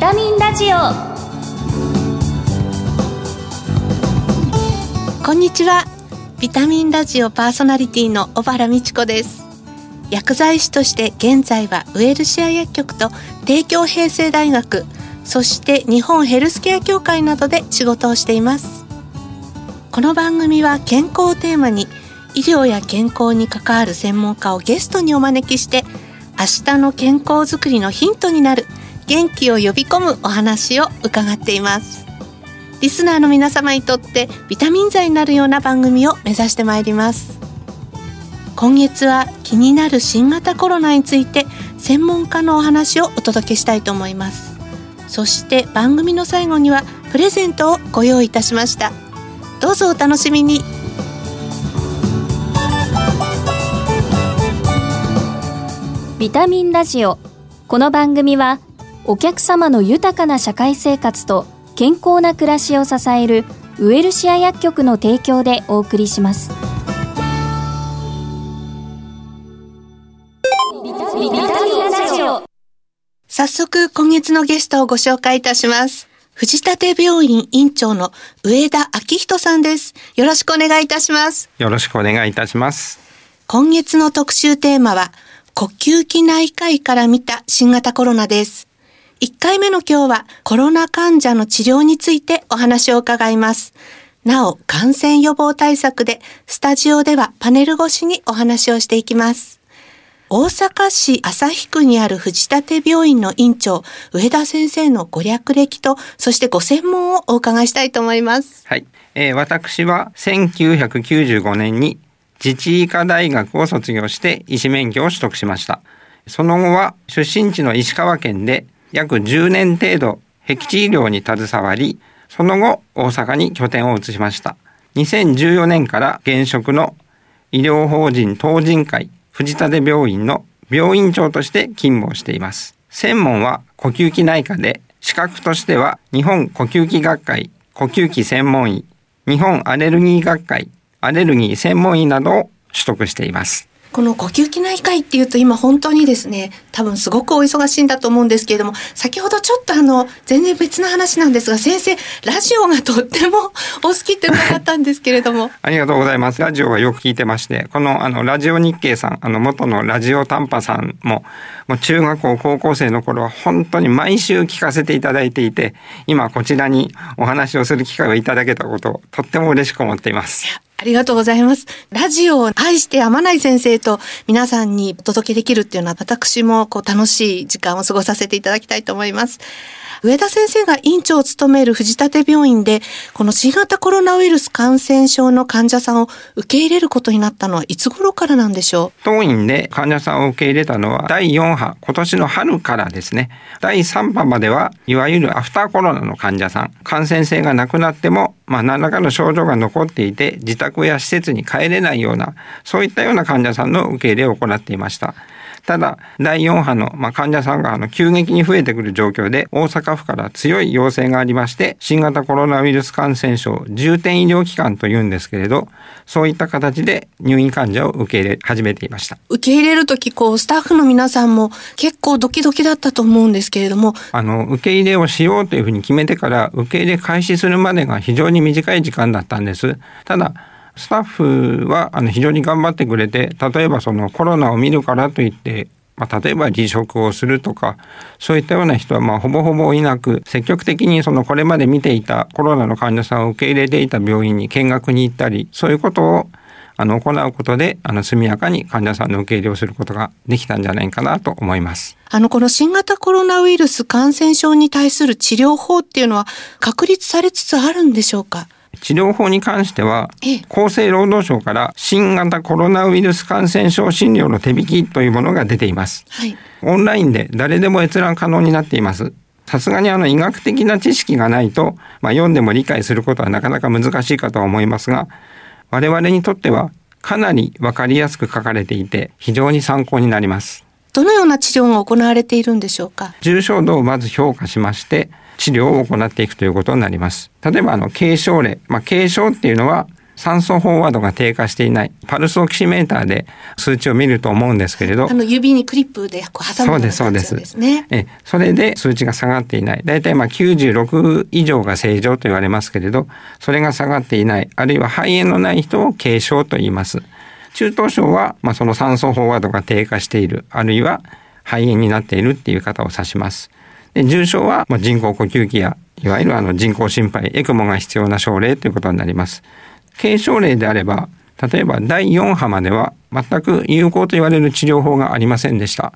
タミンラジオ。こんにちは。ビタミンラジオパーソナリティの小原美智子です。薬剤師として現在はウェルシア薬局と帝京平成大学そして日本ヘルスケア協会などで仕事をしています。この番組は健康をテーマに医療や健康に関わる専門家をゲストにお招きして明日の健康づくりのヒントになる元気を呼び込むお話を伺っています。リスナーの皆様にとってビタミン剤になるような番組を目指してまいります。今月は気になる新型コロナについて専門家のお話をお届けしたいと思います。そして番組の最後にはプレゼントをご用意いたしました。どうぞお楽しみに。ビタミンラジオ。この番組はお客様の豊かな社会生活と健康な暮らしを支えるウエルシア薬局の提供でお送りします。ビタミンラジオ。早速今月のゲストをご紹介いたします。藤立病院院長の上田明人さんです。よろしくお願いいたします。よろしくお願いいたします。今月の特集テーマは呼吸器内科医から見た新型コロナです。1回目の今日はコロナ患者の治療についてお話を伺います。なお、感染予防対策でスタジオではパネル越しにお話をしていきます。大阪市旭区にある藤立病院の院長、上田先生のご略歴と、そしてご専門をお伺いしたいと思います。はい、えー私は1995年に自治医科大学を卒業して医師免許を取得しました。その後は出身地の石川県で約10年程度僻地医療に携わり、その後大阪に拠点を移しました。2014年から現職の医療法人東人会藤立病院の病院長として勤務をしています。専門は呼吸器内科で、資格としては日本呼吸器学会呼吸器専門医、日本アレルギー学会アレルギー専門医などを取得しています。この呼吸器内科医っていうと今本当にですね、多分すごくお忙しいんだと思うんですけれども、先ほどちょっとあの、全然別な話なんですが、先生、ラジオがとっても お好きって伺ったんですけれども。ありがとうございます。ラジオはよく聞いてまして、このあのラジオ日経さん、あの元のラジオ短波さんも、もう中学校高校生の頃は本当に毎週聞かせていただいていて、今こちらにお話をする機会をいただけたことをとっても嬉しく思っています。ありがとうございます。ラジオを愛してやまない先生と皆さんにお届けできるっていうのは私もこう楽しい時間を過ごさせていただきたいと思います。上田先生が院長を務める藤立病院で、この新型コロナウイルス感染症の患者さんを受け入れることになったのはいつ頃からなんでしょう？当院で患者さんを受け入れたのは第4波、今年の春からですね。第3波までは、いわゆるアフターコロナの患者さん、感染性がなくなっても、まあ何らかの症状が残っていて、自宅や施設に帰れないような、そういったような患者さんの受け入れを行っていました。ただ、第4波の、まあ、患者さんがあの急激に増えてくる状況で、大阪府から強い要請がありまして、新型コロナウイルス感染症重点医療機関というんですけれど、そういった形で入院患者を受け入れ始めていました。う受け入れるとき、こう、スタッフの皆さんも結構ドキドキだったと思うんですけれども、あの、受け入れをしようというふうに決めてから、受け入れ開始するまでが非常に短い時間だったんです。ただ、スタッフはあの非常に頑張ってくれて、例えばそのコロナを見るからといって、まあ、例えば離職をするとか、そういったような人はまほぼほぼいなく、積極的にそのこれまで見ていたコロナの患者さんを受け入れていた病院に見学に行ったり、そういうことをあの行うことで、あの速やかに患者さんの受け入れをすることができたんじゃないかなと思います。あの、この新型コロナウイルス感染症に対する治療法っていうのは確立されつつあるんでしょうか？治療法に関してはええ、厚生労働省から新型コロナウイルス感染症診療の手引きというものが出ています。はい。オンラインで誰でも閲覧可能になっています。さすがにあの医学的な知識がないと、まあ、読んでも理解することはなかなか難しいかとは思いますが、我々にとってはかなりわかりやすく書かれていて非常に参考になります。どのような治療が行われているんでしょうか？重症度をまず評価しまして治療を行っていくということになります。例えばあの軽症例、まあ、軽症っていうのは酸素飽和度が低下していないパルスオキシメーターで数値を見ると思うんですけれど。あの指にクリップでこう挟むようなそうですです。ね。えそれで数値が下がっていない。大体まあ96以上が正常と言われますけれどそれが下がっていない。あるいは肺炎のない人を軽症と言います。中等症はまあその酸素飽和度が低下している。あるいは肺炎になっているっていう方を指しますで重症はまあ人工呼吸器やいわゆるあの人工心肺エクモが必要な症例ということになります。軽症例であれば例えば第4波までは全く有効と言われる治療法がありませんでした。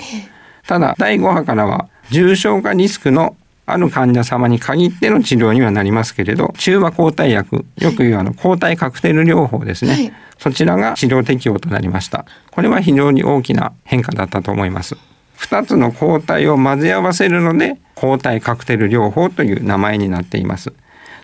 ただ第5波からは重症化リスクのある患者様に限っての治療にはなりますけれど中和抗体薬よく言うあの抗体カクテル療法ですね、はい。そちらが治療適用となりました。これは非常に大きな変化だったと思います2つの抗体を混ぜ合わせるので抗体カクテル療法という名前になっています。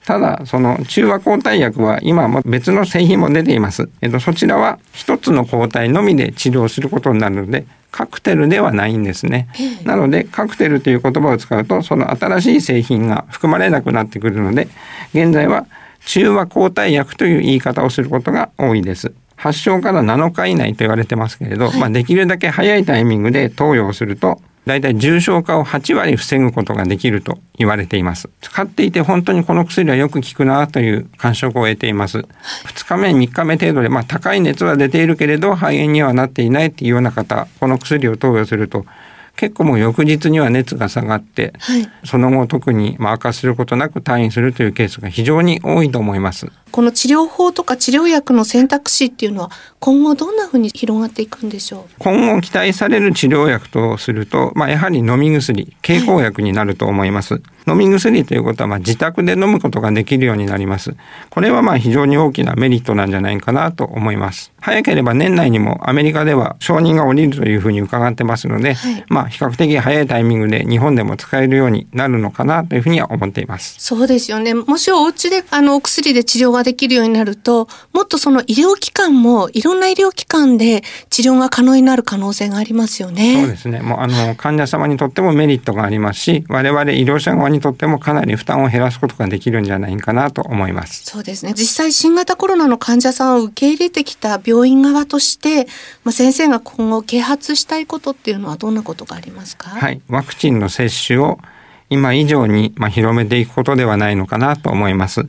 ただその中和抗体薬は今も別の製品も出ています、えっと、そちらは一つの抗体のみで治療することになるのでカクテルではないんですね、なのでカクテルという言葉を使うとその新しい製品が含まれなくなってくるので現在は中和抗体薬という言い方をすることが多いです発症から7日以内と言われてますけれど、まあ、できるだけ早いタイミングで投与をするとだいたい重症化を8割防ぐことができると言われています。使っていて本当にこの薬はよく効くなという感触を得ています。2日目、3日目程度で、まあ高い熱は出ているけれど肺炎にはなっていないっていうような方、この薬を投与すると結構もう翌日には熱が下がって、はい。その後特にまあ悪化することなく退院するというケースが非常に多いと思います。この治療法とか治療薬の選択肢っていうのは今後どんな風に広がっていくんでしょう？今後期待される治療薬とすると、まあ、やはり飲み薬経口薬になると思います、飲み薬ということはまあ自宅で飲むことができるようになります。これはまあ非常に大きなメリットなんじゃないかなと思います。早ければ年内にもアメリカでは承認が下りるというふうに伺ってますので、はい。まあ比較的早いタイミングで日本でも使えるようになるのかなというふうには思っています。そうですよね。もしお家であのお薬で治療ができるようになると、もっとその医療機関もいろんな医療機関で治療が可能になる可能性がありますよね。そうですね。もうあの患者様にとってもメリットがありますし、我々医療者側にとってもかなり負担を減らすことができるんじゃないかなと思います。そうですね。実際新型コロナの患者さんを受け入れてきた病院側として、まあ、先生が今後啓発したいことっていうのはどんなことがありますか？はい、ワクチンの接種を今以上にまあ広めていくことではないのかなと思います。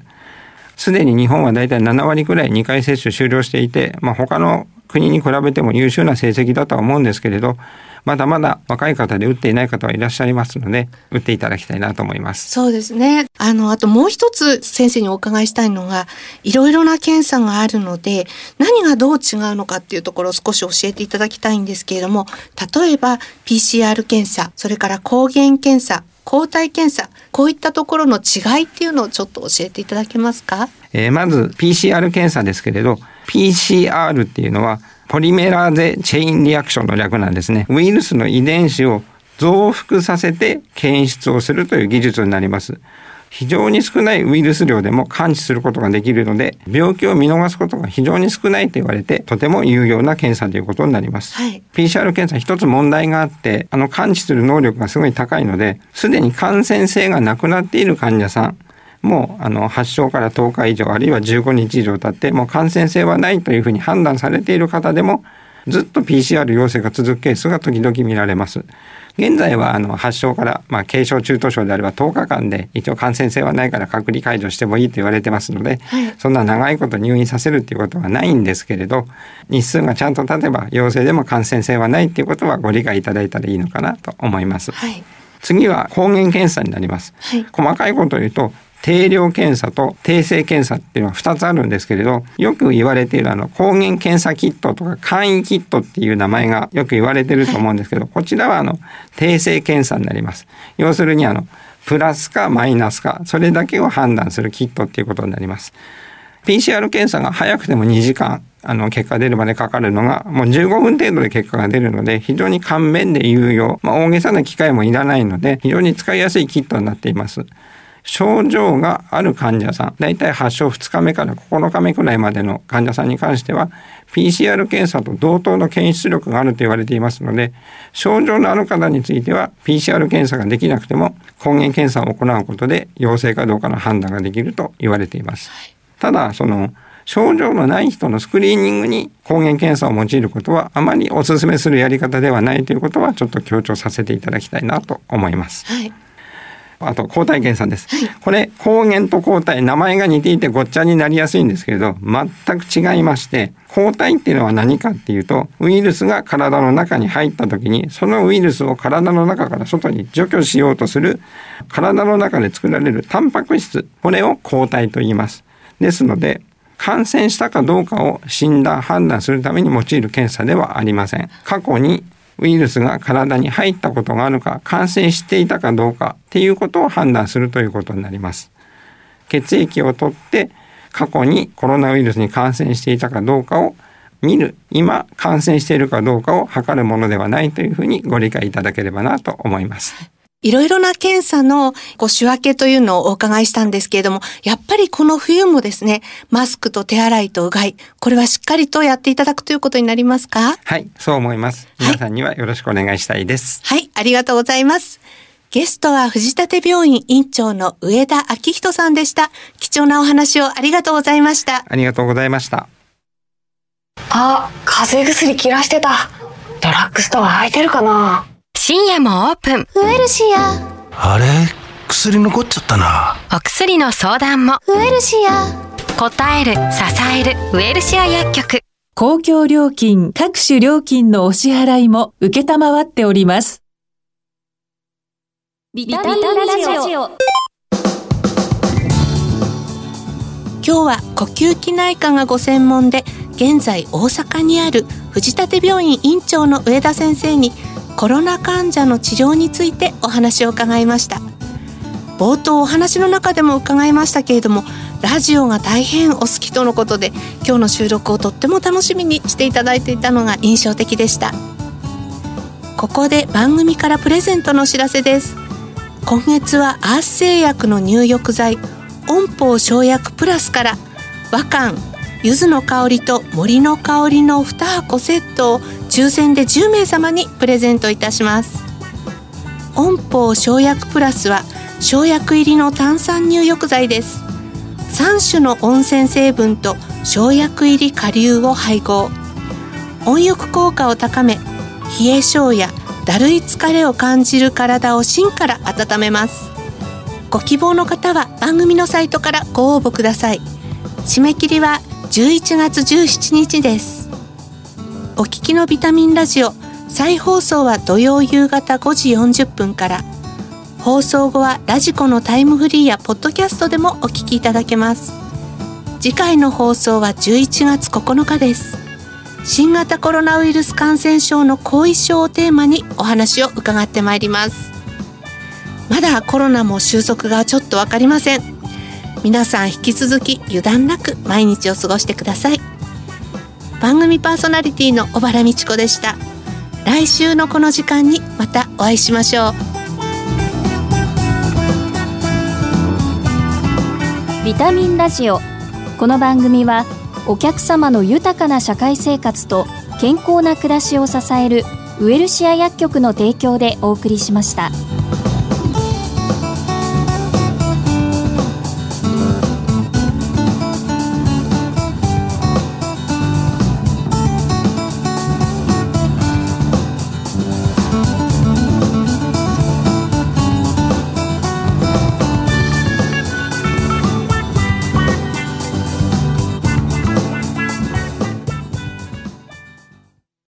すでに日本は大体7割くらい2回接種終了していて、まあ、他の国に比べても優秀な成績だとは思うんですけれど、まだまだ若い方で打っていない方はいらっしゃいますので、打っていただきたいなと思います。そうですね。あの、あともう一つ先生にお伺いしたいのが、いろいろな検査があるので、何がどう違うのかっていうところを少し教えていただきたいんですけれども、例えば PCR 検査、それから抗原検査、抗体検査、こういったところの違いっていうのをちょっと教えていただけますか？えーまず PCR 検査ですけれど PCR っていうのはポリメラーゼチェインリアクションの略なんですね。ウイルスの遺伝子を増幅させて検出をするという技術になります。非常に少ないウイルス量でも感知することができるので病気を見逃すことが非常に少ないと言われてとても有用な検査ということになります、はい。PCR 検査一つ問題があってあの感知する能力がすごい高いのですでに感染性がなくなっている患者さんもうあの発症から10日以上あるいは15日以上経ってもう感染性はないというふうに判断されている方でもずっと PCR 陽性が続くケースが時々見られます。現在はあの発症から、まあ、軽症中等症であれば10日間で一応感染性はないから隔離解除してもいいと言われてますので、はいそんな長いこと入院させるっていうことはないんですけれど日数がちゃんと経てば陽性でも感染性はないっていうことはご理解いただいたらいいのかなと思います。はい。次は抗原検査になります。はい。細かいことを言うと定量検査と定性検査っていうのは2つあるんですけれどよく言われているあの抗原検査キットとか簡易キットっていう名前がよく言われてると思うんですけど、こちらはあの定性検査になります。要するにあのプラスかマイナスかそれだけを判断するキットっていうことになります。PCR 検査が早くても2時間あの結果出るまでかかるのがもう15分程度で結果が出るので非常に簡便で有用、まあ、大げさな機械もいらないので非常に使いやすいキットになっています。症状がある患者さんだいたい発症2日目から9日目くらいまでの患者さんに関しては PCR 検査と同等の検出力があると言われていますので症状のある方については PCR 検査ができなくても抗原検査を行うことで陽性かどうかの判断ができると言われています。ただその症状のない人のスクリーニングに抗原検査を用いることはあまりお勧めするやり方ではないということはちょっと強調させていただきたいなと思います。はい。あと抗体検査です。これ抗原と抗体名前が似ていてごっちゃになりやすいんですけれど全く違いまして抗体っていうのは何かっていうとウイルスが体の中に入った時にそのウイルスを体の中から外に除去しようとする体の中で作られるタンパク質これを抗体と言います。ですので感染したかどうかを診断判断するために用いる検査ではありません。過去にウイルスが体に入ったことがあるか感染していたかどうかっていうことを判断するということになります。血液を取って過去にコロナウイルスに感染していたかどうかを見る今感染しているかどうかを測るものではないというふうにご理解いただければなと思います。いろいろな検査のこう仕分けというのをお伺いしたんですけれども、やっぱりこの冬もですね、マスクと手洗いとうがい、これはしっかりとやっていただくということになりますか？はい、そう思います。皆さんにはよろしくお願いしたいです。はい、ありがとうございます。ゲストは藤立病院院長の上田明人さんでした。貴重なお話をありがとうございました。ありがとうございました。あ、風邪薬切らしてた。ドラッグストア空いてるかな？深夜もオープン。ウエルシアあれ？薬残っちゃったなお薬の相談も。ウエルシア答える、支える、ウエルシア薬局。公共料金各種料金のお支払いも受けたまわっております。ビタミンラジオ今日は呼吸器内科がご専門で、現在大阪にある藤立病院院長の上田先生にコロナ患者の治療についてお話を伺いました。冒頭お話の中でも伺いましたけれども、ラジオが大変お好きとのことで、今日の収録をとっても楽しみにしていただいていたのが印象的でした。ここで番組からプレゼントのお知らせです。今月はアース製薬の入浴剤温宝生薬プラスから和漢柚子の香りと森の香りの2箱セットを抽選で10名様にプレゼントいたします。温宝生薬プラスは生薬入りの炭酸入浴剤です。3種の温泉成分と生薬入り顆粒を配合。温浴効果を高め冷え性やだるい疲れを感じる体を芯から温めます。ご希望の方は番組のサイトからご応募ください。締め切りは11月17日です。お聞きのビタミンラジオ再放送は土曜夕方5時40分から。放送後はラジコのタイムフリーやポッドキャストでもお聞きいただけます。次回の放送は11月9日です。新型コロナウイルス感染症の後遺症をテーマにお話を伺ってまいります。まだコロナも収束がちょっとわかりません。皆さん引き続き油断なく毎日を過ごしてください。番組パーソナリティの小原美智子でした。来週のこの時間にまたお会いしましょう。ビタミンラジオ。この番組はお客様の豊かな社会生活と健康な暮らしを支えるウエルシア薬局の提供でお送りしました。